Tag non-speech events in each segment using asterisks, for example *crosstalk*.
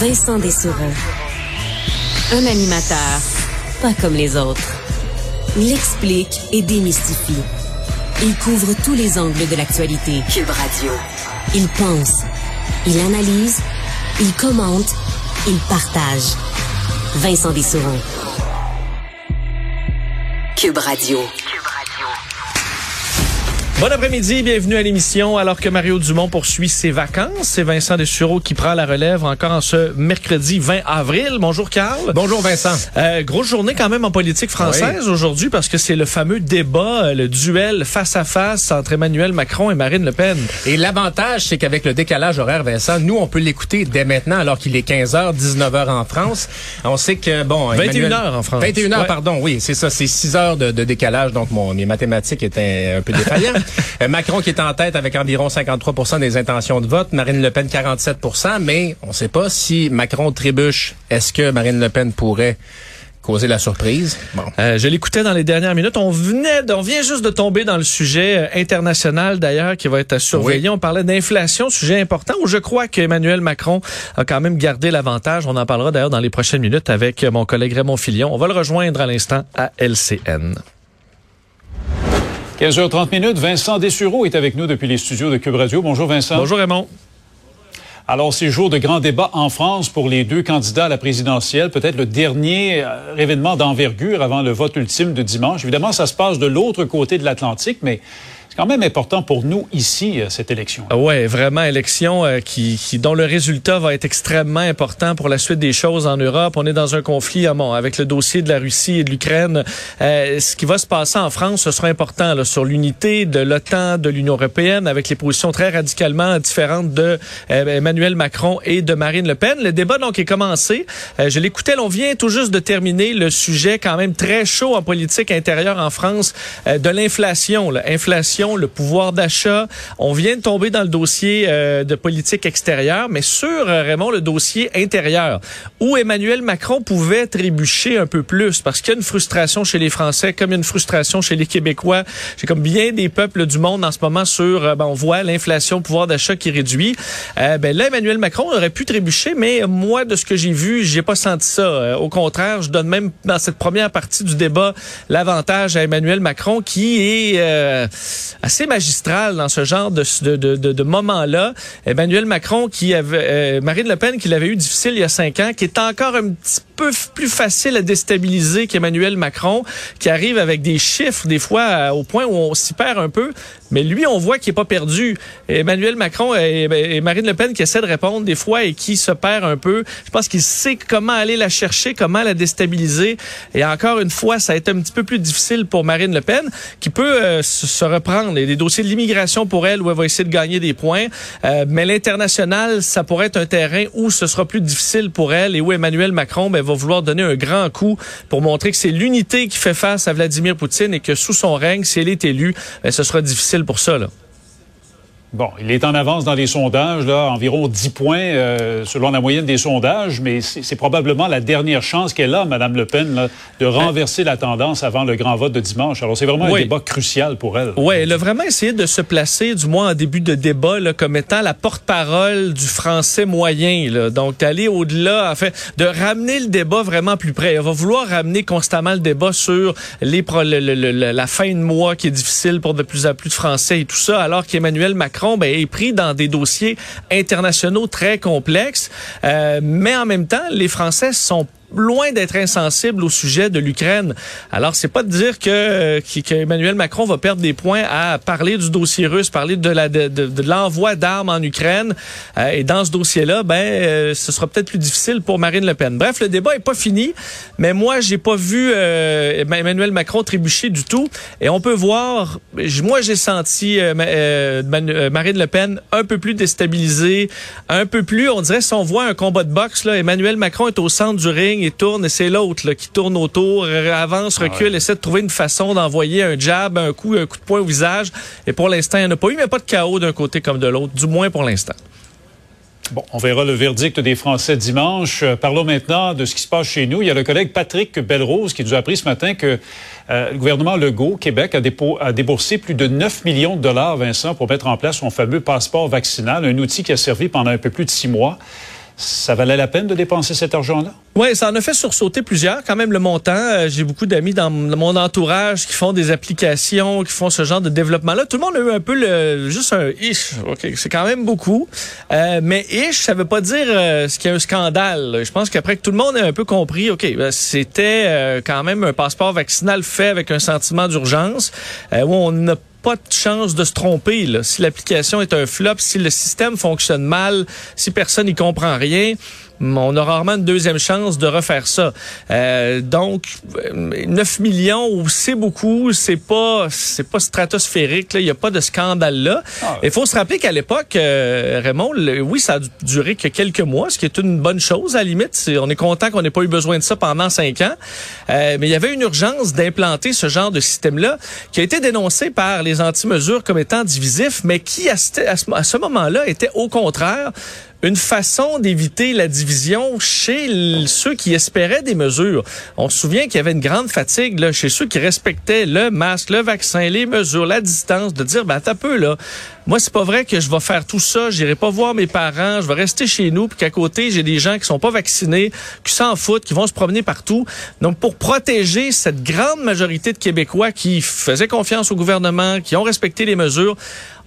Vincent Dessureau. Un animateur pas comme les autres. Il explique et démystifie. Il couvre tous les angles de l'actualité. Cube Radio. Il pense, il analyse, il commente, il partage. Vincent Dessureau. Cube Radio. Bon après-midi, bienvenue à l'émission. Alors que Mario Dumont poursuit ses vacances, c'est Vincent Dessureau qui prend la relève encore en ce mercredi 20 avril. Bonjour Carl. Bonjour Vincent. Euh, grosse journée quand même en politique française aujourd'hui parce que c'est le fameux débat, euh, le duel face à face entre Emmanuel Macron et Marine Le Pen. Et l'avantage, c'est qu'avec le décalage horaire, Vincent, nous, on peut l'écouter dès maintenant alors qu'il est 15h, 19h en France. On sait que, bon... 21h en France. 21h, ouais. pardon, oui, c'est ça. C'est 6 heures de, de, décalage, donc mon, mes mathématiques étaient un peu défaillantes. *laughs* Euh, Macron qui est en tête avec environ 53% des intentions de vote, Marine Le Pen 47% mais on ne sait pas si Macron trébuche. Est-ce que Marine Le Pen pourrait causer la surprise? Bon. Euh, je l'écoutais dans les dernières minutes. On venait, on vient juste de tomber dans le sujet euh, international d'ailleurs qui va être surveillé. Oui. On parlait d'inflation, sujet important où je crois qu'Emmanuel Macron a quand même gardé l'avantage. On en parlera d'ailleurs dans les prochaines minutes avec mon collègue Raymond Filion. On va le rejoindre à l'instant à LCN. 15h30 minutes, Vincent Dessureau est avec nous depuis les studios de Cube Radio. Bonjour Vincent. Bonjour Raymond. Alors, c'est jour de grand débat en France pour les deux candidats à la présidentielle, peut-être le dernier euh, événement d'envergure avant le vote ultime de dimanche. Évidemment, ça se passe de l'autre côté de l'Atlantique, mais c'est quand même important pour nous ici, euh, cette élection. Oui, vraiment, élection euh, qui, qui, dont le résultat va être extrêmement important pour la suite des choses en Europe. On est dans un conflit bon, avec le dossier de la Russie et de l'Ukraine. Euh, ce qui va se passer en France, ce sera important là, sur l'unité de l'OTAN, de l'Union européenne, avec les positions très radicalement différentes de euh, Emmanuel Macron et de Marine Le Pen. Le débat donc est commencé. Euh, je l'écoutais, on vient tout juste de terminer le sujet quand même très chaud en politique intérieure en France de l'inflation. Inflation le pouvoir d'achat. On vient de tomber dans le dossier euh, de politique extérieure, mais sur, euh, Raymond, le dossier intérieur, où Emmanuel Macron pouvait trébucher un peu plus, parce qu'il y a une frustration chez les Français, comme il y a une frustration chez les Québécois. J'ai comme bien des peuples du monde en ce moment sur, euh, ben, on voit l'inflation, pouvoir d'achat qui réduit. Euh, ben là, Emmanuel Macron aurait pu trébucher, mais moi, de ce que j'ai vu, j'ai pas senti ça. Euh, au contraire, je donne même dans cette première partie du débat l'avantage à Emmanuel Macron, qui est euh, assez magistral dans ce genre de, de, de, de, moment-là. Emmanuel Macron, qui avait euh, Marine Le Pen, qui l'avait eu difficile il y a cinq ans, qui est encore un petit peu plus facile à déstabiliser qu'Emmanuel Macron, qui arrive avec des chiffres des fois euh, au point où on s'y perd un peu. Mais lui, on voit qu'il n'est pas perdu. Emmanuel Macron et, et, Marine Le Pen qui essaient de répondre des fois et qui se perd un peu. Je pense qu'il sait comment aller la chercher, comment la déstabiliser. Et encore une fois, ça a été un petit peu plus difficile pour Marine Le Pen, qui peut euh, se reprendre. A des dossiers de l'immigration pour elle où elle va essayer de gagner des points. Euh, mais l'international, ça pourrait être un terrain où ce sera plus difficile pour elle et où Emmanuel Macron ben, va vouloir donner un grand coup pour montrer que c'est l'unité qui fait face à Vladimir Poutine et que sous son règne, si elle est élue, ben, ce sera difficile pour. Là. Bon, il est en avance dans les sondages, là, environ 10 points euh, selon la moyenne des sondages, mais c'est probablement la dernière chance qu'elle a, Mme Le Pen, là, de renverser la tendance avant le grand vote de dimanche. Alors, c'est vraiment oui. un débat crucial pour elle. Oui, elle a vraiment essayé de se placer, du moins en début de débat, là, comme étant la porte-parole du français moyen. Là. Donc, d'aller au-delà, en fait, de ramener le débat vraiment plus près. Elle va vouloir ramener constamment le débat sur les pro le, le, le, la fin de mois qui est difficile pour de plus en plus de Français et tout ça, alors qu'Emmanuel Macron ben, est pris dans des dossiers internationaux très complexes. Euh, mais en même temps, les Français sont loin d'être insensible au sujet de l'Ukraine. Alors, c'est pas de dire que, que Emmanuel Macron va perdre des points à parler du dossier russe, parler de la de, de, l'envoi d'armes en Ukraine. Euh, et dans ce dossier-là, ben, euh, ce sera peut-être plus difficile pour Marine Le Pen. Bref, le débat est pas fini, mais moi, j'ai pas vu euh, Emmanuel Macron trébucher du tout. Et on peut voir, moi, j'ai senti Marine Le Pen un peu plus déstabilisée, un peu plus, on dirait, si on voit un combat de boxe, là, Emmanuel Macron est au centre du ring il tourne et c'est l'autre qui tourne autour, avance, recule, ah ouais. essaie de trouver une façon d'envoyer un jab, un coup, un coup de poing au visage. Et pour l'instant, il n'y en a pas eu, mais pas de chaos d'un côté comme de l'autre, du moins pour l'instant. Bon, on verra le verdict des Français dimanche. Euh, parlons maintenant de ce qui se passe chez nous. Il y a le collègue Patrick Belrose qui nous a appris ce matin que euh, le gouvernement Legault, Québec, a, dépo, a, déboursé plus de 9 millions de dollars, Vincent, pour mettre en place son fameux passeport vaccinal, un outil qui a servi pendant un peu plus de six mois. ça valait la peine de dépenser cet argent-là? Oui, ça en a fait sursauter plusieurs, quand même le montant. Euh, j'ai beaucoup d'amis dans mon entourage qui font des applications, qui font ce genre de développement-là. Tout le monde a eu un peu le juste un ish. Ok, c'est quand même beaucoup. Euh, mais ish, ça veut pas dire euh, ce qu'il y a un scandale. Je pense qu'après que tout le monde ait un peu compris, ok, ben, c'était quand même un passeport vaccinal fait avec un sentiment d'urgence où on n'a pas de chance de se tromper. Là. Si l'application est un flop, si le système fonctionne mal, si personne n'y comprend rien, on a rarement une deuxième chance de refaire ça. Euh, donc, 9 millions, c'est beaucoup, c'est pas c'est pas stratosphérique, il n'y a pas de scandale là. Ah Il faut se rappeler qu'à l'époque, euh, Raymond, oui, ça a duré que quelques mois, ce qui est une bonne chose à la limite. on est content qu'on n'ait pas eu besoin de ça pendant cinq ans. Euh, mais il y avait une urgence d'implanter ce genre de système-là qui a été dénoncé par les anti-mesures comme étant divisif, mais qui, à ce moment-là, était au contraire une façon d'éviter la division chez ceux qui espéraient des mesures. On se souvient qu'il y avait une grande fatigue là, chez ceux qui respectaient le masque, le vaccin, les mesures, la distance, de dire, ben, t'as peu, là. Moi, c'est pas vrai que je vais faire tout ça, j'irai pas voir mes parents, je vais rester chez nous, puis qu'à côté, j'ai des gens qui sont pas vaccinés, qui s'en foutent, qui vont se promener partout. Donc, pour protéger cette grande majorité de Québécois qui faisaient confiance au gouvernement, qui ont respecté les mesures,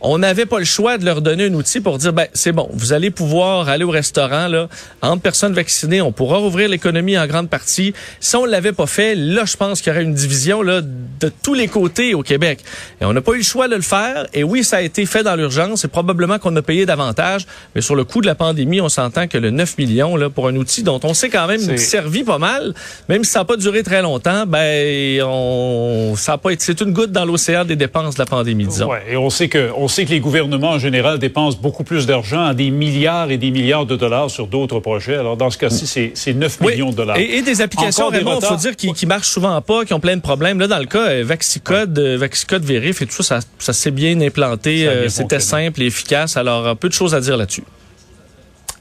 on n'avait pas le choix de leur donner un outil pour dire, ben, c'est bon, vous allez pouvoir aller au restaurant, là, entre personnes vaccinées, on pourra rouvrir l'économie en grande partie. Si on l'avait pas fait, là, je pense qu'il y aurait une division, là, de tous les côtés au Québec. Et on n'a pas eu le choix de le faire. Et oui, ça a été fait dans l'urgence. Et probablement qu'on a payé davantage. Mais sur le coût de la pandémie, on s'entend que le 9 millions, là, pour un outil dont on sait quand même servi pas mal, même si ça n'a pas duré très longtemps, ben, on, ça a pas été, c'est une goutte dans l'océan des dépenses de la pandémie, disons. Ouais, et on sait que, on sait que les gouvernements en général dépensent beaucoup plus d'argent, des milliards et des milliards de dollars sur d'autres projets. Alors dans ce cas-ci, c'est 9 millions de dollars. Et, des applications, il faut dire, qui, qui marchent souvent pas, qui ont plein de problèmes. Là, dans le cas, euh, Vaxicode, euh, Vaxicode Vérif et tout ça, ça, s'est bien implanté. Euh, c'était simple et efficace. Alors, peu de choses à dire là-dessus.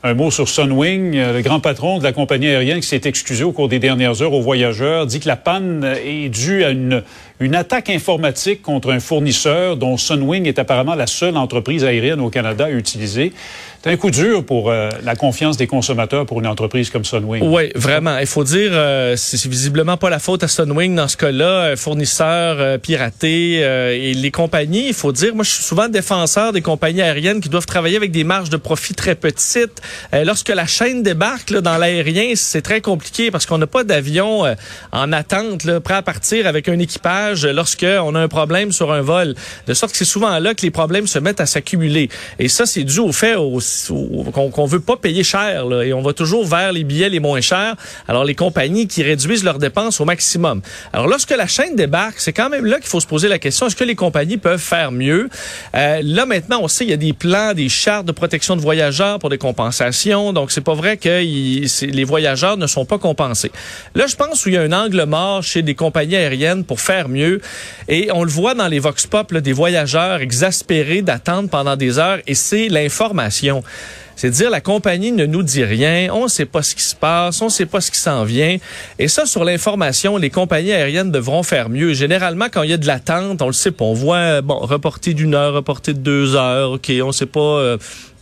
Un mot sur Sunwing, le grand patron de la compagnie aérienne qui s'est excusé au cours des dernières heures aux voyageurs, dit que la panne est due à une une attaque informatique contre un fournisseur dont Sunwing est apparemment la seule entreprise aérienne au Canada à utiliser. C'est un coup dur pour euh, la confiance des consommateurs pour une entreprise comme Sunwing. Oui, vraiment. Il faut dire, euh, c'est visiblement pas la faute à Sunwing dans ce cas-là, fournisseur euh, piraté et les compagnies. Il faut dire, moi, je suis souvent défenseur des compagnies aériennes qui doivent travailler avec des marges de profit très petites. lorsque la chaîne débarque dans l'aérien, c'est très compliqué parce qu'on n'a pas d'avion en attente, prêt à partir avec un équipage lorsqu'on a un problème sur un vol. De sorte que c'est souvent là que les problèmes se mettent à s'accumuler. Et ça, c'est dû au fait qu'on veut pas payer cher. Là, et on va toujours vers les billets les moins chers. Alors, les compagnies qui réduisent leurs dépenses au maximum. Alors, lorsque la chaîne débarque, c'est quand même là qu'il faut se poser la question, est-ce que les compagnies peuvent faire mieux? Euh, là, maintenant, on sait qu'il y a des plans, des chartes de protection de voyageurs pour des compensations. Donc, c'est pas vrai que les voyageurs ne sont pas compensés. Là, je pense qu'il y a un angle mort chez des compagnies aériennes pour faire mieux Et on le voit dans les vox pop, des voyageurs exaspérés d'attendre pendant des heures, et c'est l'information. C'est dire la compagnie ne nous dit rien, on ne sait pas ce qui se passe, on ne sait pas ce qui s'en vient. Et ça, sur l'information, les compagnies aériennes devront faire mieux. Généralement, quand il y a de l'attente, on le sait pas. On voit, bon, reporter d'une heure, reporter de deux heures, OK, on sait pas... Euh,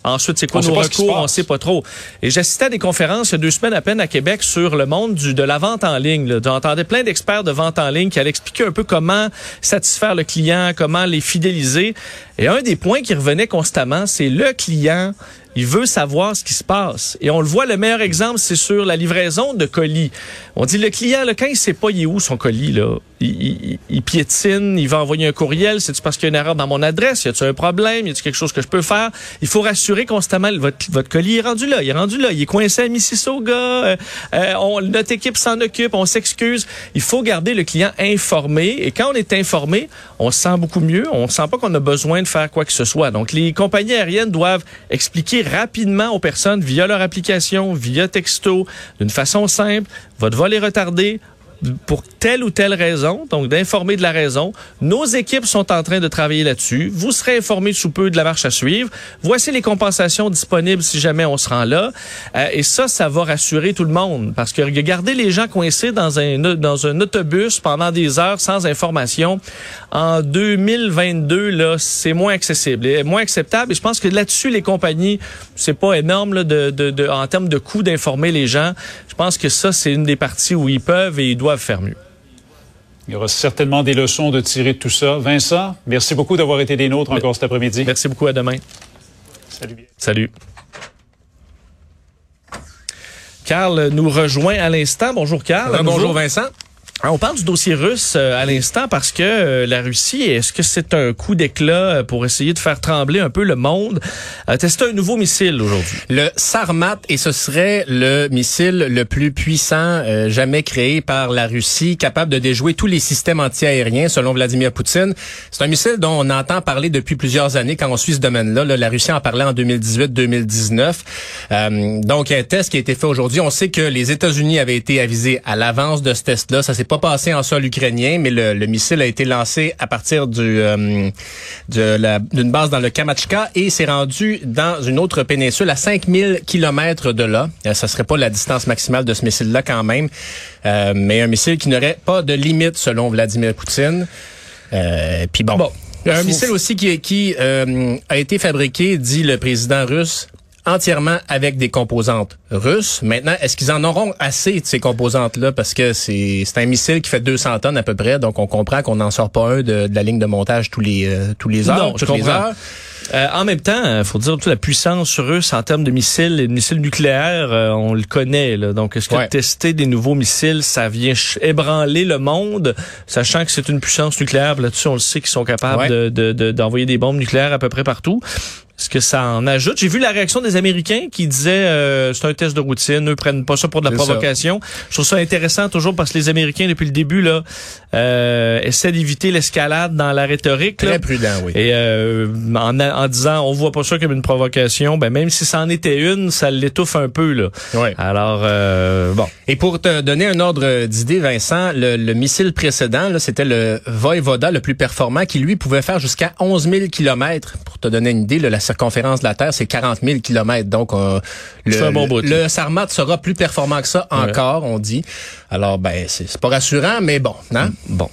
Ensuite, c'est quoi nos recours? On sait pas trop. Et j'assistais à des conférences il y a deux semaines à peine à Québec sur le monde du, de la vente en ligne. J'entendais plein d'experts de vente en ligne qui allaient expliquer un peu comment satisfaire le client, comment les fidéliser. Et un des points qui revenait constamment, c'est le client il veut savoir ce qui se passe. Et on le voit, le meilleur exemple, c'est sur la livraison de colis. On dit le client, là, quand il sait pas il est où son colis, là, il, piétine, il va envoyer un courriel. C'est-tu parce qu'il y a une erreur dans mon adresse? Y a-t-il un problème? Y a-t-il quelque chose que je peux faire? Il faut rassurer constamment votre, votre colis est rendu là. Il est rendu là. Il est coincé à Mississauga. Euh, euh, notre équipe s'en occupe. On s'excuse. Il faut garder le client informé. Et quand on est informé, on se sent beaucoup mieux. On sent pas qu'on a besoin faire quoi que ce soit. Donc, les compagnies aériennes doivent expliquer rapidement aux personnes via leur application, via texto, d'une façon simple. Votre vol est retardé pour telle ou telle raison, donc d'informer de la raison. Nos équipes sont en train de travailler là-dessus. Vous serez informés sous peu de la marche à suivre. Voici les compensations disponibles si jamais on se rend là. Euh, et ça, ça va rassurer tout le monde parce que garder les gens coincés dans un dans un autobus pendant des heures sans information en 2022 là, c'est moins accessible, et moins acceptable. Et je pense que là-dessus, les compagnies, c'est pas énorme là, de, de, de, en termes de coût d'informer les gens. Je pense que ça, c'est une des parties où ils peuvent et ils doivent faire mieux. Il y aura certainement des leçons de tirer de tout ça. Vincent, merci beaucoup d'avoir été des nôtres encore cet après-midi. Merci beaucoup. À demain. Salut. Salut. Carl nous rejoint à l'instant. Bonjour Carl. bonjour Vincent. Ah, on parle du dossier russe euh, à l'instant parce que euh, la Russie, est-ce que c'est un coup d'éclat euh, pour essayer de faire trembler un peu le monde, a testé un nouveau missile aujourd'hui? Le Sarmat, et ce serait le missile le plus puissant jamais créé par la Russie, capable de déjouer tous les systèmes antiaériens, selon Vladimir Poutine. C'est un missile dont on entend parler depuis plusieurs années quand on suit ce domaine-là. la Russie en parlait en 2018-2019. donc, un test qui a été fait aujourd'hui. On sait que les États-Unis avaient été avisés à l'avance de ce test-là. Ça s'est pas passé en sol ukrainien, mais le, missile a été lancé à partir du euh, d'une base dans le Kamachka et s'est rendu dans une autre péninsule à 5000 kilomètres de là. Euh, ça serait pas la distance maximale de ce missile-là quand même, euh, mais un missile qui n'aurait pas de limite selon Vladimir Poutine. Puis bon. Un missile aussi qui, qui a été fabriqué, dit le président russe, entièrement avec des composantes russes. Maintenant, est-ce qu'ils en auront assez de ces composantes-là? Parce que c'est un missile qui fait 200 tonnes à peu près, donc on comprend qu'on n'en sort pas un de, la ligne de montage tous les, euh, tous les heures. Non, je comprends. Euh, en même temps, il euh, faut dire toute la puissance russe en termes de missiles et de missiles nucléaires, on le connaît. Là. Donc, est-ce que tester des nouveaux missiles, ça vient ébranler le monde, sachant que c'est une puissance nucléaire. Là-dessus, on le sait qu'ils sont capables d'envoyer des bombes nucléaires à peu près partout. Est-ce que ça en ajoute? J'ai vu la réaction des Américains qui disaient euh, c'est un test de routine, eux prennent pas ça pour de la provocation. Je trouve ça intéressant toujours parce que les Américains, depuis le début, là, euh, essaient d'éviter l'escalade dans la rhétorique. Très prudent, oui. Et euh, en, en, disant on voit pas ça comme une provocation, ben même si c'en était une, ça l'étouffe un peu. Là. Oui. Alors, euh, bon. Et pour te donner un ordre d'idée, Vincent, le, le missile précédent, c'était le Voivoda le plus performant qui, lui, pouvait faire jusqu'à 11 000 kilomètres. Pour te donner une idée, là, la circonférence de la Terre, c'est 40 000 kilomètres. Donc, euh, le, le, Sarmat sera plus performant que ça encore, on dit. Alors, ben, c'est pas rassurant, mais bon. Hein? Bon.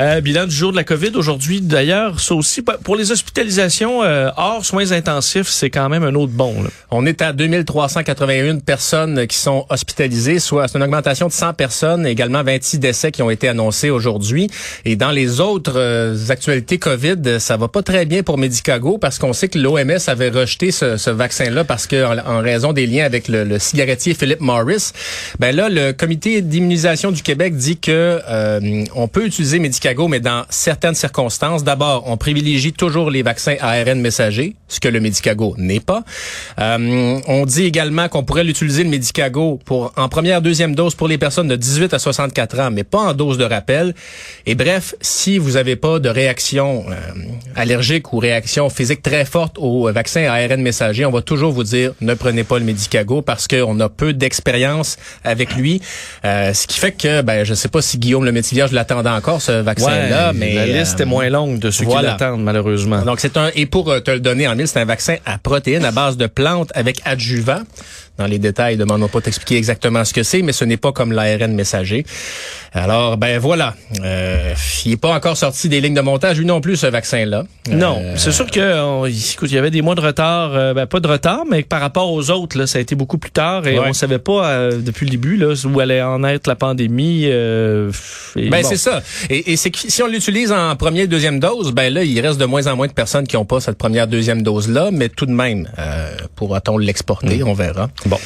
Euh, bilan du jour de la COVID aujourd'hui. D'ailleurs, ça aussi, pour les hospitalisations euh, hors soins intensifs, c'est quand même un autre bon. On est à 2381 personnes qui sont hospitalisées, soit c'est une augmentation de 100 personnes, également 26 décès qui ont été annoncés aujourd'hui. Et dans les autres euh, actualités COVID, ça va pas très bien pour Medicago parce qu'on sait que l'OMS avait rejeté ce, ce vaccin-là parce que en, raison des liens avec le, le, cigarettier Philip Morris. Ben là, le comité d'immunisation du Québec dit que euh, on peut utiliser Mais dans certaines circonstances. D'abord, on privilégie toujours les vaccins ARN messagers, ce que le Medicago n'est pas. Euh, on dit également qu'on pourrait l'utiliser le Medicago pour en première, deuxième dose pour les personnes de 18 à 64 ans, mais pas en dose de rappel. Et bref, si vous n'avez pas de réaction euh, allergique ou réaction physique très forte au vaccin ARN messager, on va toujours vous dire ne prenez pas le Medicago parce qu'on a peu d'expérience avec lui. Euh, ce qui fait que, ben, je sais pas si Guillaume le métivier, je l'attendais encore vaccin-là. mais la liste est moins euh, longue de ceux qui l'attendent, malheureusement. Donc, c'est un, et pour euh, te le donner en mille, c'est un vaccin à protéines à base de plantes avec adjuvant dans les détails, demande pas t'expliquer exactement ce que c'est, mais ce n'est pas comme l'ARN messager. Alors, ben voilà. Euh, il n'est pas encore sorti des lignes de montage, lui non plus, ce vaccin-là. Non, euh, c'est sûr que écoute, il y avait des mois de retard, euh, ben, pas de retard, mais par rapport aux autres, là, ça a été beaucoup plus tard et on savait pas euh, depuis le début là, où allait en être la pandémie. ben c'est ça. Et, et c'est si on l'utilise en première, deuxième dose, ben là, il reste de moins en moins de personnes qui n'ont pas cette première, deuxième dose-là, mais tout de même, pourra-t-on l'exporter, mm. on verra. Bon.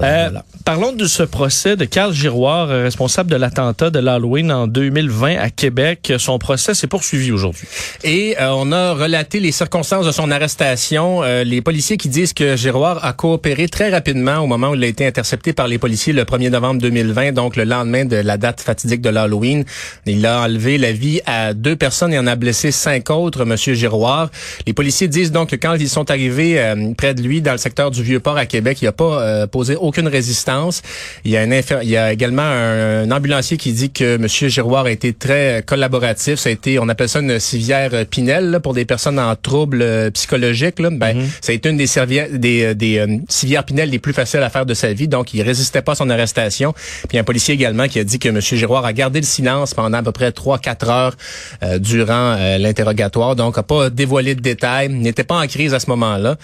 Euh, parlons de ce procès de Carl Giroir, euh, responsable de l'attentat de l'Halloween en 2020 à Québec. Son procès s'est poursuivi aujourd'hui. Et euh, on a relaté les circonstances de son arrestation. les policiers qui disent que Giroir a coopéré très rapidement au moment où il a été intercepté par les policiers le 1er novembre 2020, donc le lendemain de la date fatidique de l'Halloween. Il a enlevé la vie à deux personnes et en a blessé cinq autres, Monsieur Giroir. Les policiers disent donc que quand ils sont arrivés près de lui dans le secteur du Vieux-Port à Québec, il n'y a pas euh, posé aucune résistance. Il y a, un il y a également un, ambulancier qui dit que M. Giroir a été très collaboratif. Ça a été, on appelle ça une civière Pinel pour des personnes en troubles psychologiques. Là. Ben, mm-hmm. ça a été une des, des, des civières Pinel les plus faciles à faire de sa vie. Donc, il résistait pas à son arrestation. Puis un policier également qui a dit que M. Giroir a gardé le silence pendant à peu près 3-4 heures durant l'interrogatoire. Donc, a pas dévoilé de détails, n'était pas en crise à ce moment-là.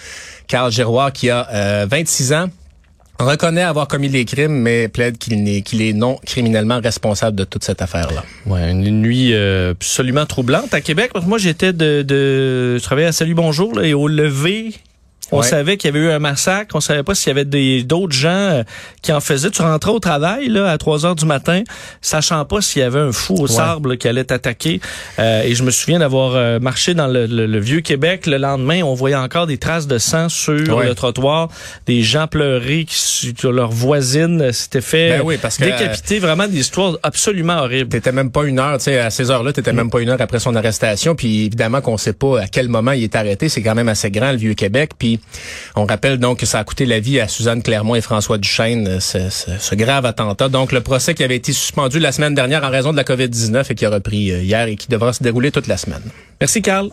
Carl Giroir, qui a 26 euh, ans, reconnaît avoir commis les crimes, mais plaide qu'il n'est qu'il est non criminellement responsable de toute cette affaire-là. Ouais, une nuit euh, absolument troublante à Québec. Moi, j'étais de, de, je à Salut Bonjour et au lever on savait qu'il y avait eu un massacre. On savait pas s'il y avait d'autres gens euh, qui en faisaient. Tu rentrais au travail là à 3 heures du matin, sachant pas s'il y avait un fou au sable qui allait t'attaquer. Euh, et je me souviens d'avoir euh, marché dans le, vieux Québec. Le lendemain, on voyait encore des traces de sang sur le trottoir, des gens pleurer qui, sur leur voisine s'était fait ben parce décapiter. Vraiment des histoires absolument horribles. T'étais même pas une heure, tu sais, à ces heures-là, t'étais même pas une heure après son arrestation. Puis évidemment qu'on sait pas à quel moment il est arrêté. C'est quand même assez grand le vieux Québec. Puis on rappelle donc que ça a coûté la vie à Suzanne Clermont et François Duchesne, euh, ce, ce, grave attentat. Donc le procès qui avait été suspendu la semaine dernière en raison de la COVID-19 et qui a repris euh, hier et qui devra se dérouler toute la semaine. Merci Carl.